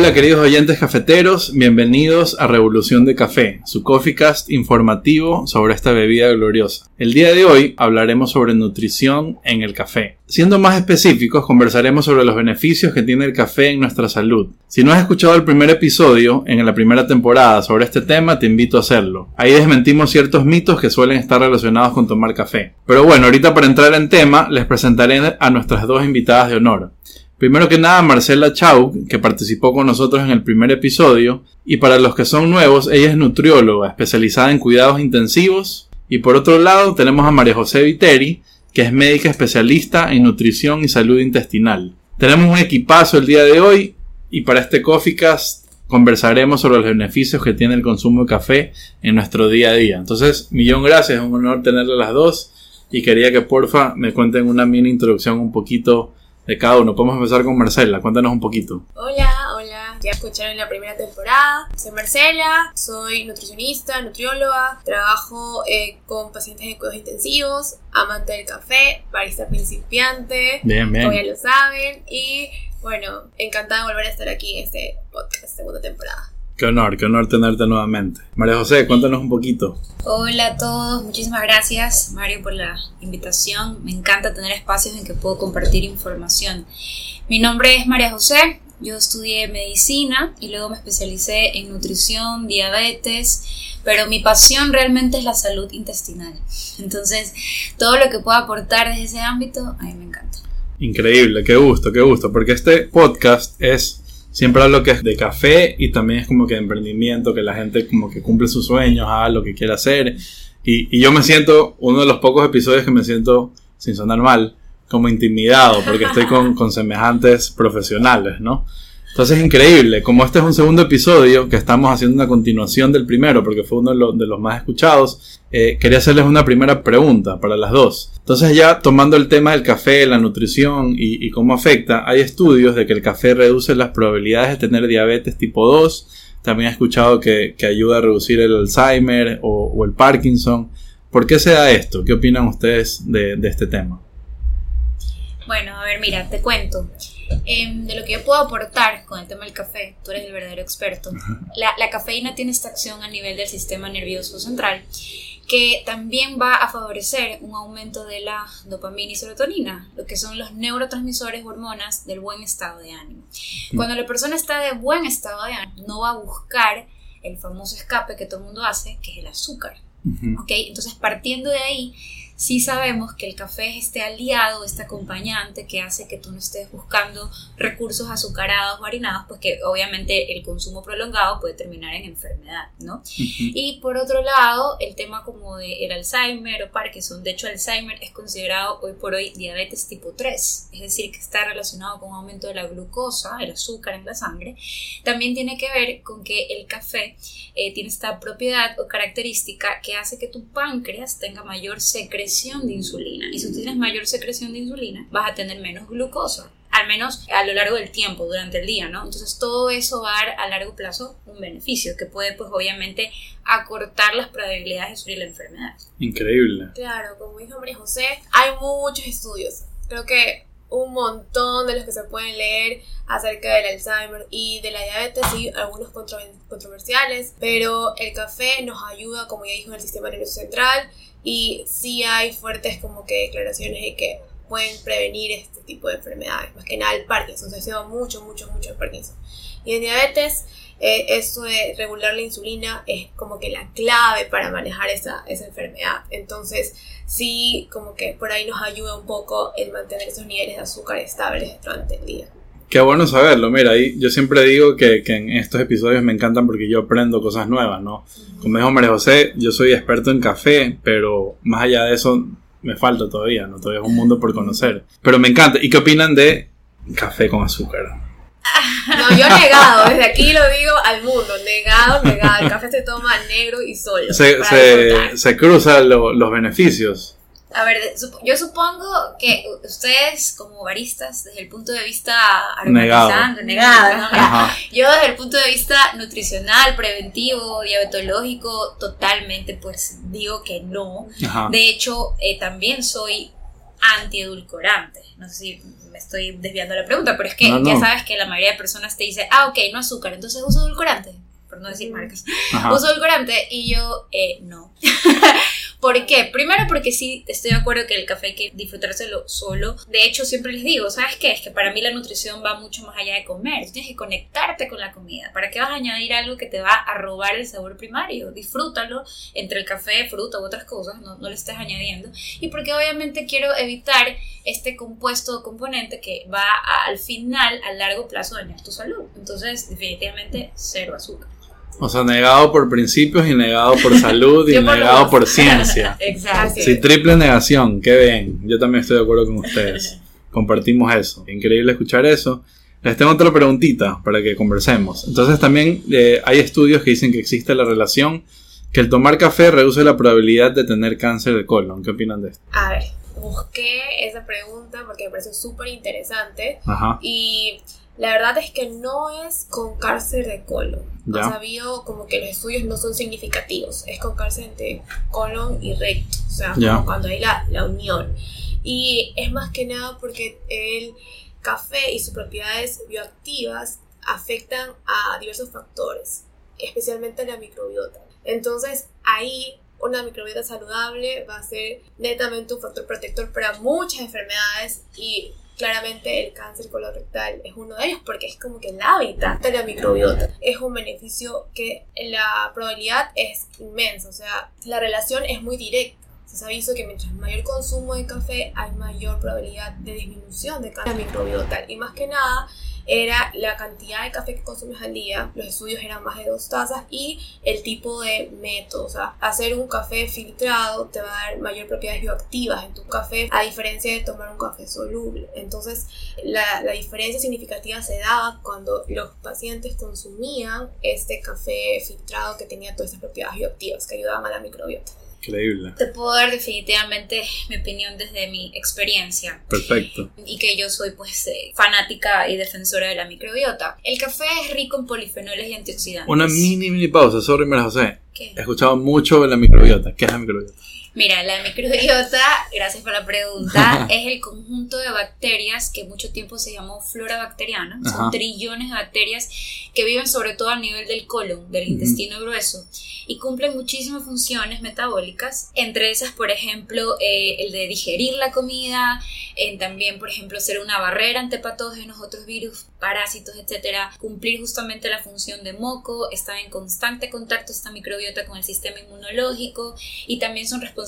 Hola queridos oyentes cafeteros, bienvenidos a Revolución de Café, su coffeecast informativo sobre esta bebida gloriosa. El día de hoy hablaremos sobre nutrición en el café. Siendo más específicos, conversaremos sobre los beneficios que tiene el café en nuestra salud. Si no has escuchado el primer episodio en la primera temporada sobre este tema, te invito a hacerlo. Ahí desmentimos ciertos mitos que suelen estar relacionados con tomar café. Pero bueno, ahorita para entrar en tema, les presentaré a nuestras dos invitadas de honor. Primero que nada, Marcela Chau, que participó con nosotros en el primer episodio, y para los que son nuevos, ella es nutrióloga, especializada en cuidados intensivos. Y por otro lado, tenemos a María José Viteri, que es médica especialista en nutrición y salud intestinal. Tenemos un equipazo el día de hoy, y para este Coffeecast conversaremos sobre los beneficios que tiene el consumo de café en nuestro día a día. Entonces, millón gracias, es un honor tenerle las dos, y quería que porfa me cuenten una mini introducción un poquito de cada uno. Podemos empezar con Marcela, cuéntanos un poquito. Hola, hola, ya escucharon la primera temporada. Soy Marcela, soy nutricionista, nutrióloga, trabajo eh, con pacientes de cuidados intensivos, amante del café, barista principiante, bien, bien. como ya lo saben, y bueno, encantada de volver a estar aquí en este podcast, segunda temporada. Qué honor, qué honor tenerte nuevamente. María José, cuéntanos un poquito. Hola a todos, muchísimas gracias Mario por la invitación. Me encanta tener espacios en que puedo compartir información. Mi nombre es María José, yo estudié medicina y luego me especialicé en nutrición, diabetes, pero mi pasión realmente es la salud intestinal. Entonces, todo lo que pueda aportar desde ese ámbito, a mí me encanta. Increíble, qué gusto, qué gusto, porque este podcast es siempre hablo que es de café y también es como que de emprendimiento, que la gente como que cumple sus sueños, haga lo que quiere hacer. Y, y yo me siento, uno de los pocos episodios que me siento, sin sonar mal, como intimidado, porque estoy con, con semejantes profesionales, ¿no? Entonces es increíble, como este es un segundo episodio que estamos haciendo una continuación del primero, porque fue uno de, los, más escuchados, eh, quería hacerles una primera pregunta para las dos. Entonces ya tomando el tema del café, la nutrición y, cómo afecta, hay estudios de que el café reduce las probabilidades de tener diabetes tipo 2, también he escuchado que, ayuda a reducir el Alzheimer o, o, el Parkinson. ¿Por qué se da esto? ¿Qué opinan ustedes de, de este tema? Bueno, a ver, mira, te cuento. Eh, de lo que yo puedo aportar con el tema del café, tú eres el verdadero experto. La, la, cafeína tiene esta acción a nivel del sistema nervioso central que también va a favorecer un aumento de la dopamina y serotonina, lo que son los neurotransmisores hormonas del buen estado de ánimo. Cuando la persona está de buen estado de ánimo, no va a buscar el famoso escape que todo el mundo hace, que es el azúcar. ¿Okay? Entonces, partiendo de ahí, sí sabemos que el café es este aliado, este acompañante que hace que tú no estés buscando recursos azucarados o harinados, pues que obviamente el consumo prolongado puede terminar en enfermedad, ¿no? Uh -huh. Y por otro lado, el tema como de el Alzheimer o Parkinson, de hecho Alzheimer es considerado hoy por hoy diabetes tipo 3, es decir, que está relacionado con un aumento de la glucosa, el azúcar en la sangre, también tiene que ver con que el café eh, tiene esta propiedad o característica que hace que tu páncreas tenga mayor secreción de insulina. Y si tú tienes mayor secreción de insulina, vas a tener menos glucosa. Al menos a lo largo del tiempo, durante el día, ¿no? Entonces todo eso va a dar a largo plazo un beneficio que puede, pues obviamente, acortar las probabilidades de sufrir la enfermedad. Increíble. Claro, como dijo María José, hay muchos estudios. Creo que un montón de los que se pueden leer acerca del Alzheimer y de la diabetes y algunos controversiales, pero el café nos ayuda, como ya dijo, en el sistema nervioso central y sí hay fuertes como que declaraciones de que pueden prevenir este tipo de enfermedades, más que nada el Parkinson, se lleva mucho, mucho, mucho el Parkinson. Y en diabetes, eh, esto de regular la insulina es como que la clave para manejar esa, esa enfermedad. Entonces, sí, como que por ahí nos ayuda un poco el mantener esos niveles de azúcar estables durante el día. Qué bueno saberlo, mira, yo siempre digo que, que, en estos episodios me encantan porque yo aprendo cosas nuevas, ¿no? Como dijo María José, yo soy experto en café, pero más allá de eso me falta todavía, ¿no? Todavía es un mundo por conocer. Pero me encanta. ¿Y qué opinan de café con azúcar? No, yo negado, desde aquí lo digo al mundo, negado, negado. El café se toma negro y solo. Se, se, se cruzan lo, los beneficios. A ver, yo supongo que ustedes como baristas, desde el punto de vista negado, negado ¿no? yo desde el punto de vista nutricional, preventivo, diabetológico, totalmente pues digo que no. Ajá. De hecho, eh, también soy antiedulcorante. No sé si me estoy desviando la pregunta, pero es que ya sabes que la mayoría de personas te dice, ah, ok, no azúcar, entonces uso edulcorante por no decir marcas, uso edulcorante y yo eh, no. ¿Por qué? Primero porque sí estoy de acuerdo que el café hay que disfrutárselo solo. De hecho, siempre les digo, ¿sabes qué? Es que para mí la nutrición va mucho más allá de comer. Tienes que conectarte con la comida. ¿Para qué vas a añadir algo que te va a robar el sabor primario? Disfrútalo entre el café, fruta u otras cosas, no, no le estés añadiendo. Y porque obviamente quiero evitar este compuesto o componente que va al final, a largo plazo, dañar tu salud. Entonces, definitivamente, cero azúcar. O sea, negado por principios y negado por salud y negado por ciencia. Exacto. Sí, triple negación, qué bien. Yo también estoy de acuerdo con ustedes. Compartimos eso. Increíble escuchar eso. Les tengo otra preguntita para que conversemos. Entonces también eh, hay estudios que dicen que existe la relación que el tomar café reduce la probabilidad de tener cáncer de colon. ¿Qué opinan de esto? A ver, busqué esa pregunta porque me parece súper interesante. Ajá. Y la verdad es que no es con cáncer de colon. Ya. O sea, como que los estudios no son significativos. Es con entre colon y recto. O sea, cuando hay la, la unión. Y es más que nada porque el café y sus propiedades bioactivas afectan a diversos factores, especialmente la microbiota. Entonces, ahí una microbiota saludable va a ser netamente un factor protector para muchas enfermedades y Claramente el cáncer colorectal es uno de ellos porque es como que el hábitat de la microbiota. Es un beneficio que la probabilidad es inmensa, o sea, la relación es muy directa. Se ha visto que mientras mayor consumo de café hay mayor probabilidad de disminución de cáncer microbiota y más que nada era la cantidad de café que consumes al día, los estudios eran más de dos tazas y el tipo de método, o sea, hacer un café filtrado te va a dar mayor propiedades bioactivas en tu café a diferencia de tomar un café soluble. Entonces, la, la diferencia significativa se daba cuando los pacientes consumían este café filtrado que tenía todas esas propiedades bioactivas que ayudaban a la microbiota. Increíble. Te puedo dar definitivamente mi opinión desde mi experiencia. Perfecto. Y que yo soy pues eh, fanática y defensora de la microbiota. El café es rico en polifenoles y antioxidantes. Una mini, mini pausa, sorry, María José. ¿Qué? He escuchado mucho de la microbiota. ¿Qué es la microbiota? Mira, la microbiota, gracias por la pregunta, es el conjunto de bacterias que mucho tiempo se llamó flora bacteriana. Son trillones de bacterias que viven sobre todo a nivel del colon, del intestino grueso, y cumplen muchísimas funciones metabólicas. Entre esas, por ejemplo, eh, el de digerir la comida, en también, por ejemplo, ser una barrera ante patógenos, otros virus, parásitos, etcétera, cumplir justamente la función de moco, estar en constante contacto esta microbiota con el sistema inmunológico y también son responsables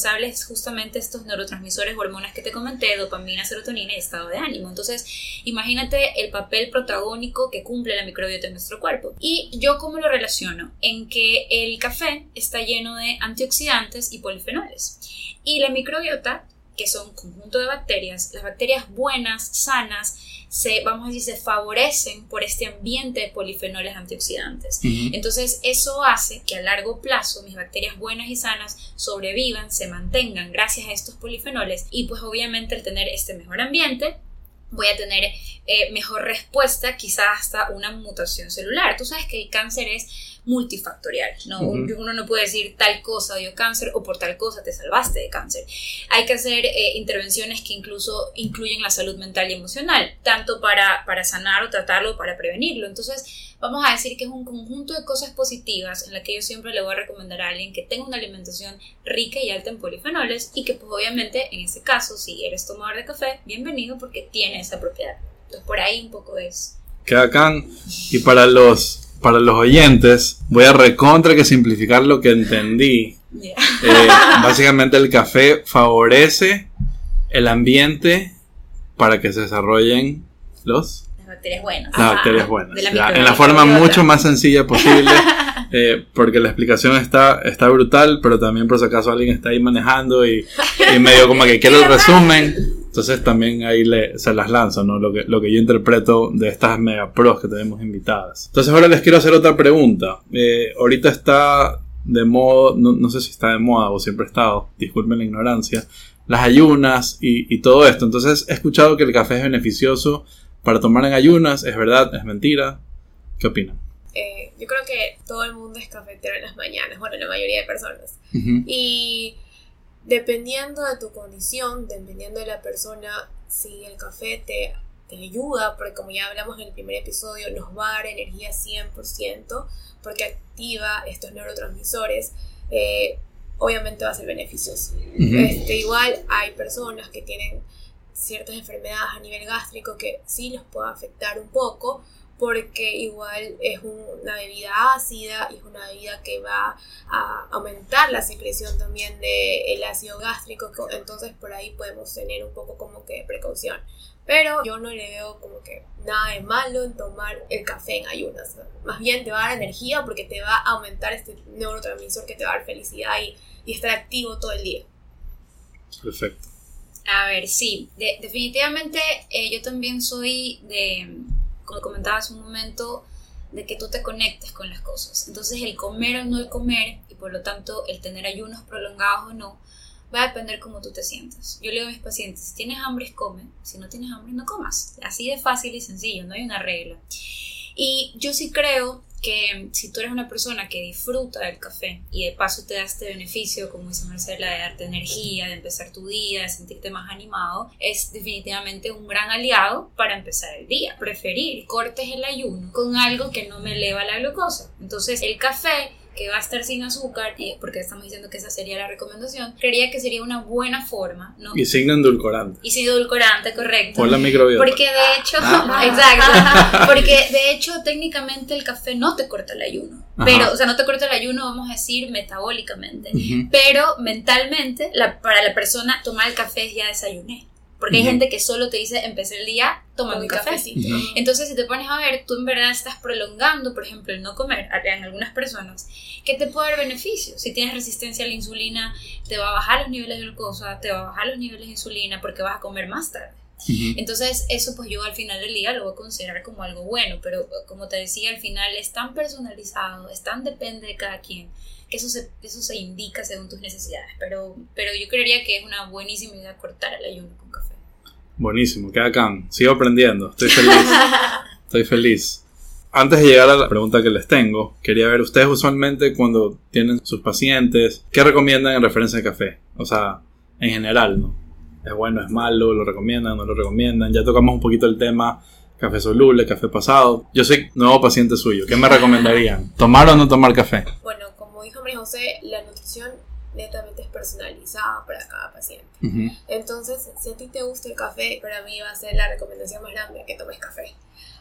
justamente estos neurotransmisores, hormonas que te comenté, dopamina, serotonina y estado de ánimo. Entonces, imagínate el papel protagónico que cumple la microbiota en nuestro cuerpo. Y yo cómo lo relaciono? En que el café está lleno de antioxidantes y polifenoles. Y la microbiota que son conjunto de bacterias, las bacterias buenas, sanas, se, vamos a decir, se favorecen por este ambiente de polifenoles antioxidantes. Entonces, eso hace que a largo plazo mis bacterias buenas y sanas sobrevivan, se mantengan gracias a estos polifenoles y pues obviamente al tener este mejor ambiente, voy a tener eh, mejor respuesta, quizás hasta una mutación celular. Tú sabes que el cáncer es multifactorial. ¿no? Uno no puede decir tal cosa dio cáncer o por tal cosa te salvaste de cáncer. Hay que hacer eh, intervenciones que incluso incluyen la salud mental y emocional, tanto para, para sanar o tratarlo o para prevenirlo. Entonces, vamos a decir que es un conjunto de cosas positivas en la que yo siempre le voy a recomendar a alguien que tenga una alimentación rica y alta en polifenoles y que pues obviamente en ese caso si eres tomador de café, bienvenido porque tiene esa propiedad. Entonces por ahí un poco es. Qué bacán. Y para los para los oyentes, voy a recontra que simplificar lo que entendí. Eh, básicamente el café favorece el ambiente para que se desarrollen los... Las bacterias buenas. Las bacterias buenas. en la forma mucho más sencilla posible. Eh, porque la explicación está, está brutal, pero también por si acaso alguien está ahí manejando y, y medio como que quiere el resumen. Entonces también ahí le, se las lanzo, ¿no? Lo que, lo que yo interpreto de estas mega pros que tenemos invitadas. Entonces ahora les quiero hacer otra pregunta. Eh, ahorita está de moda, no, sé si está de moda o siempre ha estado, disculpen la ignorancia, las ayunas y, y todo esto. Entonces he escuchado que el café es beneficioso para tomar en ayunas, ¿es verdad? ¿Es mentira? ¿Qué opinan? Eh, yo creo que todo el mundo es cafetero en las mañanas, bueno, la mayoría de personas. Y dependiendo de tu condición, dependiendo de la persona, si el café te, te ayuda, porque como ya hablamos en el primer episodio, nos va a dar energía 100%, porque activa estos neurotransmisores, eh, obviamente va a ser beneficioso. este, igual hay personas que tienen ciertas enfermedades a nivel gástrico que sí los puede afectar un poco, porque igual es una bebida ácida y es una bebida que va a aumentar la secreción también del ácido gástrico, entonces por ahí podemos tener un poco como que precaución. Pero yo no le veo como que nada de malo en tomar el café en ayunas. Más bien te va a dar energía porque te va a aumentar este neurotransmisor que te va a dar felicidad y, estar activo todo el día. Perfecto. A ver, sí, definitivamente eh, yo también soy de como comentaba hace un momento, de que tú te conectes con las cosas. Entonces el comer o no el comer, y por lo tanto el tener ayunos prolongados o no, va a depender cómo tú te sientas. Yo le digo a mis pacientes, si tienes hambre, come, si no tienes hambre, no comas. Así de fácil y sencillo, no hay una regla. Y yo sí creo que si tú eres una persona que disfruta del café y de paso te da este beneficio, como dice Marcela, de darte energía, de empezar tu día, de sentirte más animado, es definitivamente un gran aliado para empezar el día. Preferir cortes el ayuno con algo que no me eleva la glucosa. Entonces el café que va a estar sin azúcar, porque estamos diciendo que esa sería la recomendación, creería que sería una buena forma, ¿no? Y sin endulcorante. Y sin edulcorante, correcto. Por la microbiota. Porque de hecho, ah. exacto, porque de hecho técnicamente el café no te corta el ayuno. Pero, o sea, no te corta el ayuno, vamos a decir, metabólicamente. Pero mentalmente, la, para la persona, tomar el café es ya desayuné. Porque hay gente que solo te dice empecé el día tomando un café. Entonces, si te pones a ver, tú en verdad estás prolongando, por ejemplo, el no comer en algunas personas, que te puede dar beneficios. Si tienes resistencia a la insulina, te va a bajar los niveles de glucosa, te va a bajar los niveles de insulina porque vas a comer más tarde. Entonces, eso pues yo al final del día lo voy a considerar como algo bueno, pero como te decía, al final es tan personalizado, es tan depende de cada quien, que eso se, eso se indica según tus necesidades. Pero, pero yo creería que es una buenísima idea cortar el ayuno con café. Buenísimo, queda acá. Sigo aprendiendo, estoy feliz. estoy feliz. Antes de llegar a la pregunta que les tengo, quería ver ustedes usualmente cuando tienen sus pacientes, ¿qué recomiendan en referencia al café? O sea, en general, ¿no? ¿Es bueno, es malo? ¿Lo recomiendan? ¿No lo recomiendan? Ya tocamos un poquito el tema café soluble, café pasado. Yo soy nuevo paciente suyo. ¿Qué me recomendarían? ¿Tomar o no tomar café? Bueno, como dijo María José, la nutrición netamente es personalizada para cada paciente. Entonces, si a ti te gusta el café, para mí va a ser la recomendación más grande que tomes café.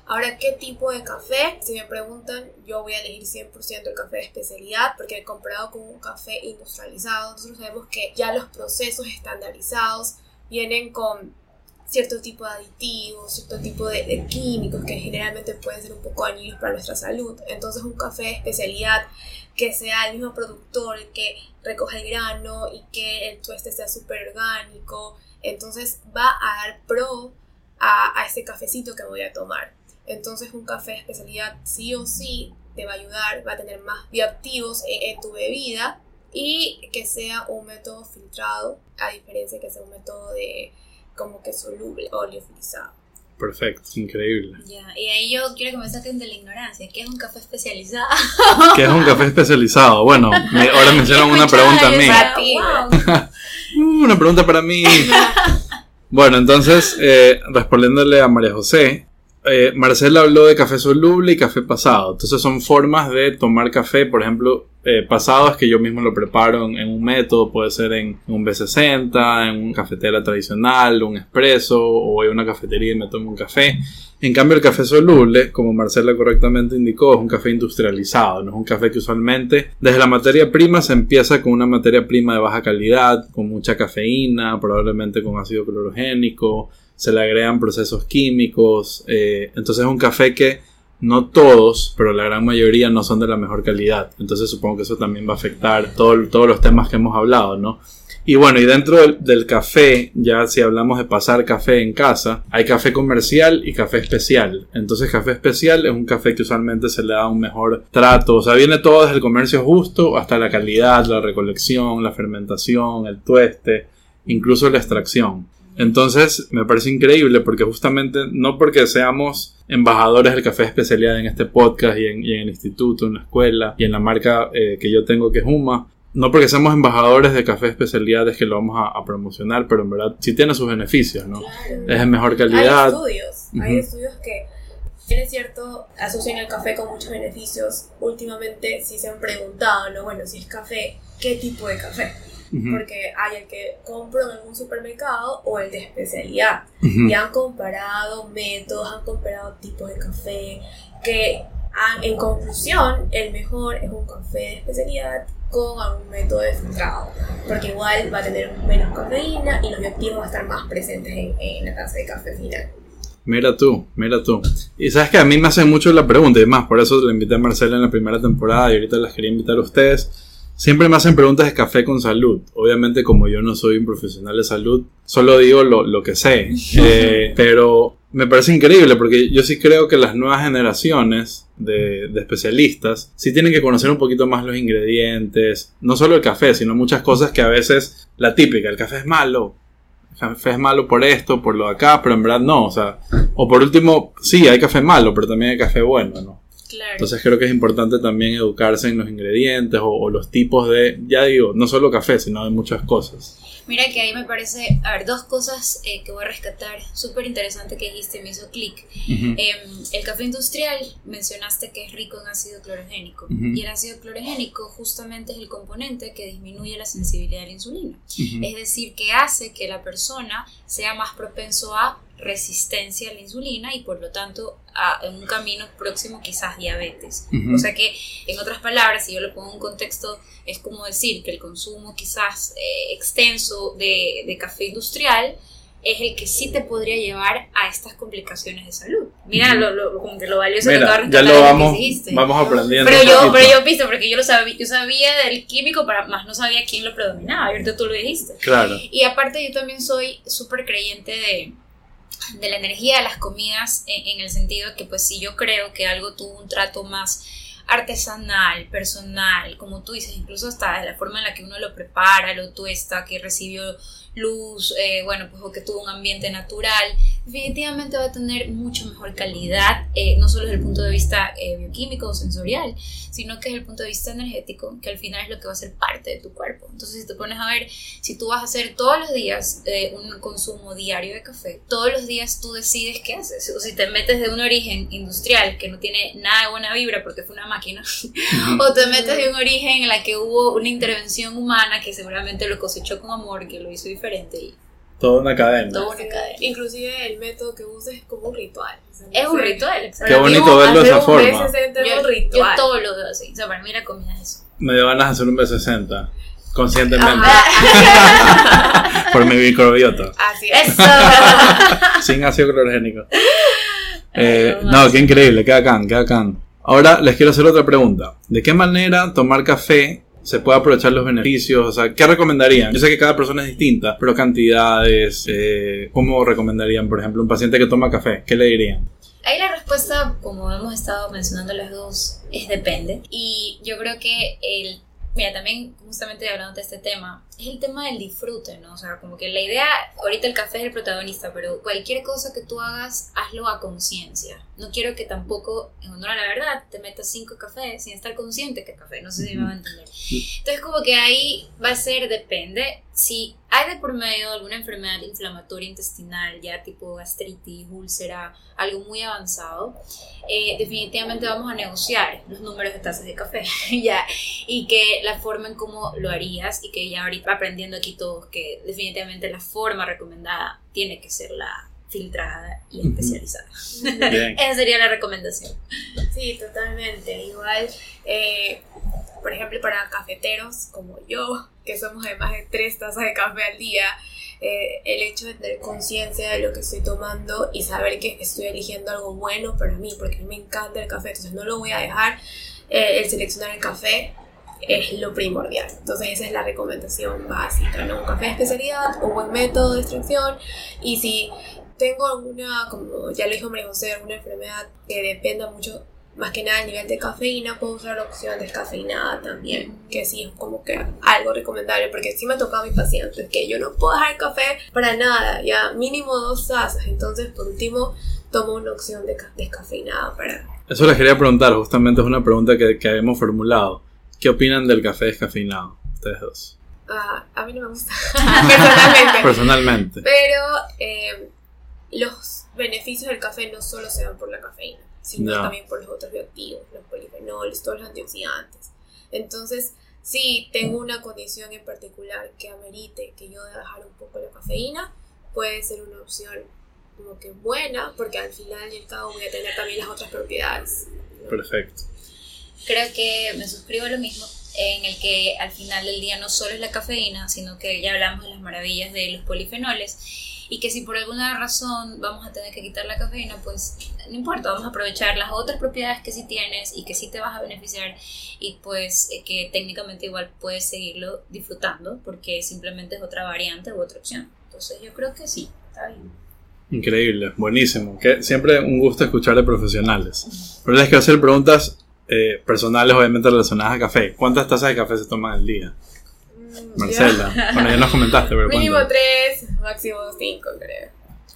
Ahora, ¿qué tipo de café? Si me preguntan, yo voy a elegir 100% el café de especialidad porque comparado con un café industrializado, nosotros sabemos que ya los procesos estandarizados vienen con cierto tipo de aditivos, cierto tipo de, químicos que generalmente pueden ser un poco dañinos para nuestra salud. Entonces un café de especialidad que sea el mismo productor, que recoja el grano y que el tueste sea súper orgánico, entonces va a dar pro a, a ese cafecito que voy a tomar. Entonces un café de especialidad sí o sí te va a ayudar, va a tener más bioactivos en, en tu bebida y que sea un método filtrado, a diferencia de que sea un método de como que soluble o liofilizado. Perfecto, increíble. Ya, y ahí yo quiero que me saquen de la ignorancia. ¿Qué es un café especializado? ¿Qué es un café especializado? Bueno, ahora me hicieron una pregunta a mí. una pregunta para mí. bueno, entonces, eh, respondiéndole a María José, eh, Marcela habló de café soluble y café pasado. Entonces son formas de tomar café, por ejemplo, eh, pasados que yo mismo lo preparo en, un método, puede ser en, un B60, en una cafetera tradicional, un espresso, o voy a una cafetería y me tomo un café. En cambio, el café soluble, como Marcela correctamente indicó, es un café industrializado, no es un café que usualmente desde la materia prima se empieza con una materia prima de baja calidad, con mucha cafeína, probablemente con ácido clorogénico, se le agregan procesos químicos, eh, entonces es un café que no todos, pero la gran mayoría no son de la mejor calidad. Entonces supongo que eso también va a afectar todos los temas que hemos hablado, ¿no? Y bueno, y dentro del, café, ya si hablamos de pasar café en casa, hay café comercial y café especial. Entonces café especial es un café que usualmente se le da un mejor trato. O sea, viene todo desde el comercio justo hasta la calidad, la recolección, la fermentación, el tueste, incluso la extracción. Entonces me parece increíble porque justamente no porque seamos embajadores del café especialidad en este podcast y en, el instituto, en la escuela y en la marca eh, que yo tengo que es Huma, no porque seamos embajadores de café especialidades que lo vamos a, promocionar, pero en verdad sí tiene sus beneficios, ¿no? Es de mejor calidad. Hay estudios, hay estudios que, tiene cierto, asocian el café con muchos beneficios. Últimamente sí se han preguntado, ¿no? Bueno, si es café, ¿qué tipo de café? Porque hay el que compro en algún supermercado o el de especialidad. Y han comparado métodos, han comparado tipos de café, que en conclusión, el mejor es un café de especialidad con algún método de filtrado, porque igual va a tener menos cafeína y los bioactivos van a estar más presentes en, la taza de café final. Mira tú, mira tú. Y sabes que a mí me hacen mucho la pregunta, y más, por eso le invité a Marcela en la primera temporada y ahorita las quería invitar a ustedes. Siempre me hacen preguntas de café con salud. Obviamente, como yo no soy un profesional de salud, solo digo lo, lo que sé. Eh, pero me parece increíble porque yo sí creo que las nuevas generaciones de, de, especialistas sí tienen que conocer un poquito más los ingredientes, no solo el café, sino muchas cosas que a veces la típica, el café es malo, el café es malo por esto, por lo de acá, pero en verdad no, o sea, o por último, sí, hay café malo, pero también hay café bueno, ¿no? Entonces creo que es importante también educarse en los ingredientes o, los tipos de, ya digo, no solo café, sino de muchas cosas. Mira que ahí me parece, a ver, dos cosas eh, que voy a rescatar, súper interesante que dijiste, me hizo clic. Em, el café industrial, mencionaste que es rico en ácido clorogénico, y el ácido clorogénico justamente es el componente que disminuye la sensibilidad a la insulina. Es decir, que hace que la persona sea más propenso a resistencia a la insulina y por lo tanto a, en un camino próximo quizás diabetes. O sea que, en otras palabras, si yo lo pongo en un contexto, es como decir que el consumo quizás eh, extenso de, de, café industrial es el que sí te podría llevar a estas complicaciones de salud. Mira lo, lo, como que lo valioso que acabo ya lo vamos, vamos aprendiendo. Pero yo, pero yo visto, porque yo lo sabía, yo sabía del químico, para más no sabía quién lo predominaba, ahorita tú lo dijiste. Claro. Y aparte yo también soy súper creyente de de la energía de las comidas en, el sentido que pues si yo creo que algo tuvo un trato más artesanal, personal, como tú dices, incluso hasta de la forma en la que uno lo prepara, lo tuesta, que recibió luz, eh, bueno, pues o que tuvo un ambiente natural, definitivamente va a tener mucho mejor calidad, eh, no solo desde el punto de vista eh, bioquímico o sensorial, sino que desde el punto de vista energético, que al final es lo que va a ser parte de tu cuerpo. Entonces, si te pones a ver, si tú vas a hacer todos los días un consumo diario de café, todos los días tú decides qué haces. O si te metes de un origen industrial que no tiene nada de buena vibra porque fue una máquina, o te metes de un origen en la que hubo una intervención humana que seguramente lo cosechó con amor, que lo hizo diferente y Toda una cadena. Toda una cadena. Inclusive el método que uses es como un ritual. es un ritual, exacto. Qué bonito verlo de esa forma. Yo, yo, todo lo veo así. O sea, para mí la comida es eso. Me dio ganas de hacer un B60. Conscientemente. Por mi microbiota. Así es. Eso. Sin ácido clorogénico. Eh, no, qué increíble, qué bacán, qué bacán. Ahora les quiero hacer otra pregunta. ¿De qué manera tomar café se puede aprovechar los beneficios? O sea, ¿qué recomendarían? Yo sé que cada persona es distinta, pero cantidades, eh, ¿cómo recomendarían, por ejemplo, un paciente que toma café? ¿Qué le dirían? Ahí la respuesta, como hemos estado mencionando las dos, es depende. Y yo creo que el Mira, también justamente hablando de este tema, es el tema del disfrute, ¿no? O sea, como que la idea, ahorita el café es el protagonista, pero cualquier cosa que tú hagas, hazlo a conciencia. No quiero que tampoco, en honor a la verdad, te metas cinco cafés sin estar consciente que es café, no sé si me va a entender. Entonces, como que ahí va a ser, depende, si hay de por medio alguna enfermedad inflamatoria intestinal, ya tipo gastritis, úlcera, algo muy avanzado, eh, definitivamente vamos a negociar los números de tazas de café, ya, y que la forma en cómo lo harías, y que ya ahorita aprendiendo aquí todos que definitivamente la forma recomendada tiene que ser la filtrada y especializada. Esa sería la recomendación. Sí, totalmente. Igual, eh, por ejemplo, para cafeteros como yo, que somos además de tres tazas de café al día, eh, el hecho de tener conciencia de lo que estoy tomando y saber que estoy eligiendo algo bueno para mí, porque a mí me encanta el café, entonces no lo voy a dejar. Eh, el seleccionar el café es lo primordial. Entonces esa es la recomendación básica, ¿no? Un café de especialidad, un buen método de extracción y si tengo alguna, como ya lo dijo María José, alguna enfermedad que dependa mucho más que nada a nivel de cafeína, puedo usar la opción descafeinada también, que sí es como que algo recomendable, porque sí me ha tocado a mis pacientes que yo no puedo dejar el café para nada, ya mínimo dos tazas, entonces por último tomo una opción de descafeinada para... Eso les quería preguntar, justamente es una pregunta que, que hemos formulado. ¿Qué opinan del café descafeinado? ustedes dos? Ah, a mí no me gusta, personalmente. Personalmente. Pero eh, los beneficios del café no solo se dan por la cafeína, sino también por los otros bioactivos, los polifenoles, todos los antioxidantes. Entonces, si tengo una condición en particular que amerite que yo deba bajar un poco la cafeína, puede ser una opción como que buena, porque al final y al cabo voy a tener también las otras propiedades. ¿no? Perfecto. Creo que me suscribo a lo mismo, en el que al final del día no solo es la cafeína, sino que ya hablamos de las maravillas de los polifenoles y que si por alguna razón vamos a tener que quitar la cafeína, pues no importa, vamos a aprovechar las otras propiedades que sí tienes y que sí te vas a beneficiar y pues eh, que técnicamente igual puedes seguirlo disfrutando porque simplemente es otra variante u otra opción. Entonces yo creo que sí, está bien. Increíble, buenísimo. Que siempre un gusto escuchar de profesionales. Pero les quiero hacer preguntas eh, personales, obviamente relacionadas a café. ¿Cuántas tazas de café se toman al día? Mm, Marcela. Bueno, ya nos comentaste, pero Mínimo tres, máximo cinco, creo.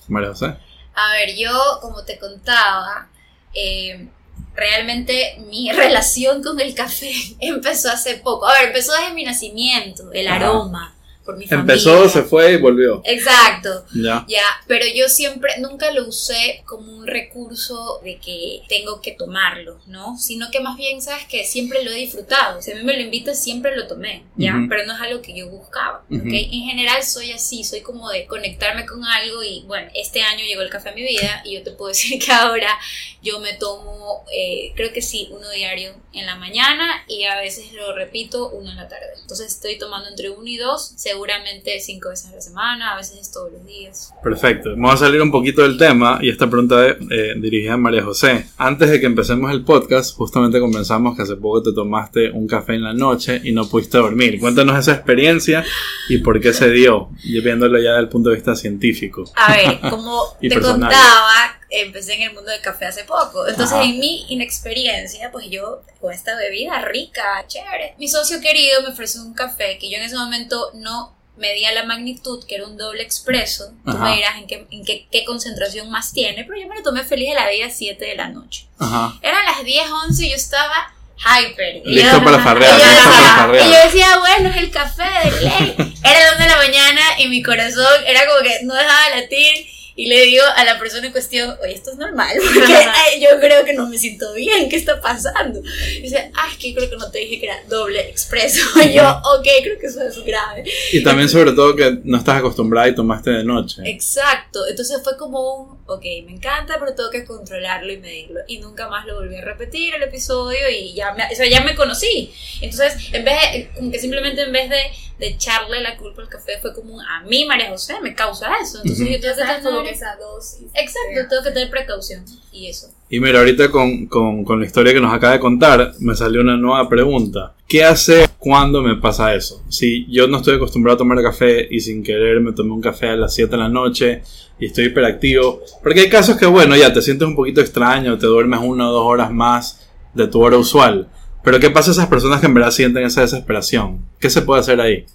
María José. A ver, yo, como te contaba, eh, realmente mi relación con el café empezó hace poco. A ver, empezó desde mi nacimiento, el Ajá. aroma, por mi familia. Empezó, se fue y volvió. Exacto. Ya. Ya, pero yo siempre, nunca lo usé como un recurso de que tengo que tomarlo, ¿no? Sino que más bien, ¿sabes que Siempre lo he disfrutado. Si a mí me lo invitas, siempre lo tomé, ¿ya? Ujú. Pero no es algo que yo buscaba, ¿ok? Ujú. En general soy así, soy como de conectarme con algo y, bueno, este año llegó el café a mi vida y yo te puedo decir que ahora yo me tomo, eh, creo que sí, uno diario en la mañana y a veces lo repito uno en la tarde. Entonces estoy tomando entre uno y dos, seguramente cinco veces a la semana, a veces todos los días. Perfecto. Vamos a salir un poquito del tema y esta pregunta es eh, dirigida a María José. Antes de que empecemos el podcast, justamente comenzamos que hace poco te tomaste un café en la noche y no pudiste dormir. Cuéntanos esa experiencia y por qué se dio, viéndolo ya desde el punto de vista científico. A ver, como te personal. contaba, empecé en el mundo del café hace poco. Entonces, Ajá. en mi inexperiencia, pues yo con esta bebida rica, chévere. Mi socio querido me ofreció un café que yo en ese momento no medía la magnitud, que era un doble expreso. Tú Ajá. me dirás en, qué, en qué, qué concentración más tiene, pero yo me lo tomé feliz de la vida a 7 de la noche. Ajá. Eran las 10, 11 y yo estaba hyper. Listo para farrear, listo para farrear. Y yo decía, bueno, es el café de ley. Era las 2 de la mañana y mi corazón era como que no dejaba de latir. Y le digo a la persona en cuestión, oye, esto es normal, porque ay, yo creo que no me siento bien, ¿qué está pasando? Y dice, ah, es que creo que no te dije que era doble expreso. Y yo, ok, creo que eso es grave. Y también sobre todo que no estás acostumbrada y tomaste de noche. Exacto, entonces fue como un, ok, me encanta, pero tengo que controlarlo y medirlo. Y nunca más lo volví a repetir el episodio y ya me, o sea, ya me conocí. Entonces, en vez de, como que simplemente en vez de, de echarle la culpa al café, fue como a mí, María José, me causa eso. Entonces yo tengo que como tener... que esa dosis. Exacto, tengo que tener precaución. Y eso. Y mira, ahorita con, con, con la historia que nos acaba de contar, me salió una nueva pregunta. ¿Qué hace cuando me pasa eso? Si yo no estoy acostumbrado a tomar café y sin querer me tomé un café a las 7 de la noche y estoy hiperactivo, porque hay casos que, bueno, ya te sientes un poquito extraño, te duermes una o dos horas más de tu hora usual. Pero ¿qué pasa a esas personas que en verdad sienten esa desesperación? ¿Qué se puede hacer ahí?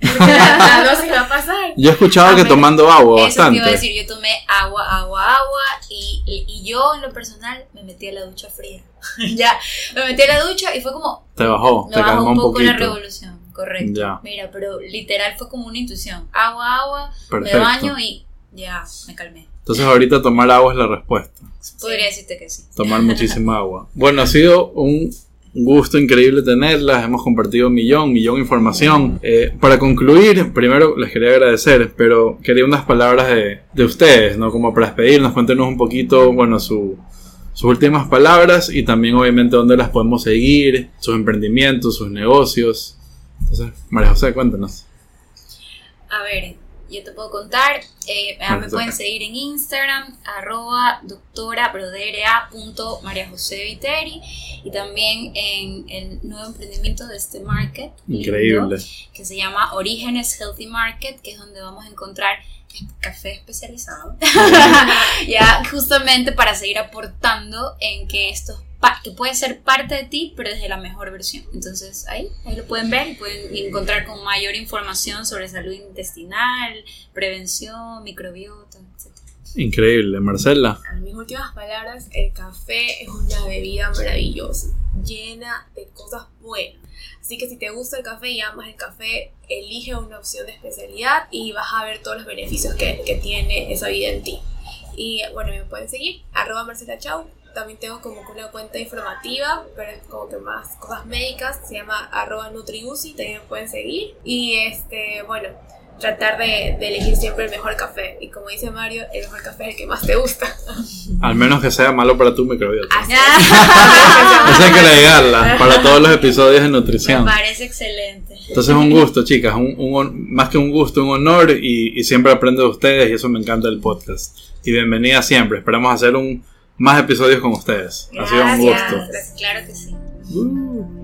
La, la dosis va a pasar. Yo he escuchado A que ver, tomando agua Eso te iba a bastante. decir, yo tomé agua, agua, agua y, y yo en lo personal me metí a la ducha fría. ya, me metí a la ducha y fue como, Te bajó, me te bajó calmó un un poco la poquito. revolución, correcto. Ya. Mira, pero literal fue como una intuición. Agua, agua, Perfecto. me baño y ya, me calmé. Entonces ahorita tomar agua es la respuesta. Podría decirte que sí. tomar muchísima agua. Bueno, ha sido un gusto increíble tenerlas. Hemos compartido un millón, millón de información. Eh, para concluir, primero les quería agradecer, pero quería unas palabras de, de ustedes, ¿no? Como para despedirnos, cuéntenos un poquito, bueno, su, sus últimas palabras y también obviamente dónde las podemos seguir, sus emprendimientos, sus negocios. Entonces, María José, cuéntanos. A ver, yo te puedo contar. eh, ah, me pueden seguir en Instagram, arroba doctora brodera punto María José Viteri y también en el nuevo emprendimiento de este market. Increíble. lindo, que se llama Orígenes Healthy Market, que es donde vamos a encontrar café especializado. ya, justamente para seguir aportando en que esto es pa- que puede ser parte de ti, pero desde la mejor versión. Entonces ahí, ahí lo pueden ver y pueden encontrar con mayor información sobre salud intestinal, prevención, microbiota, etc. Increíble, Marcela. En mis últimas palabras, el café es una bebida maravillosa, llena de cosas buenas. Así que si te gusta el café y amas el café, elige una opción de especialidad y vas a ver todos los beneficios que, que tiene esa vida en ti. Y bueno, me pueden seguir, arroba Marcela Chau. También tengo como que una cuenta informativa, pero es como que más cosas médicas, se llama arroba Nutriusi, también me pueden seguir. Y este, bueno, tratar de, de, elegir siempre el mejor café. Y como dice Mario, el mejor café es el que más te gusta. Al menos que sea malo para tu microbiota. Esa hay que agregarla para todos los episodios de nutrición. Me parece excelente. Entonces un gusto, chicas, un, un, más que un gusto, un honor y, y, siempre aprendo de ustedes y eso me encanta el podcast. Y bienvenida siempre, esperamos hacer un, más episodios con ustedes. Gracias. Ha sido un gusto. Claro que sí. Uh.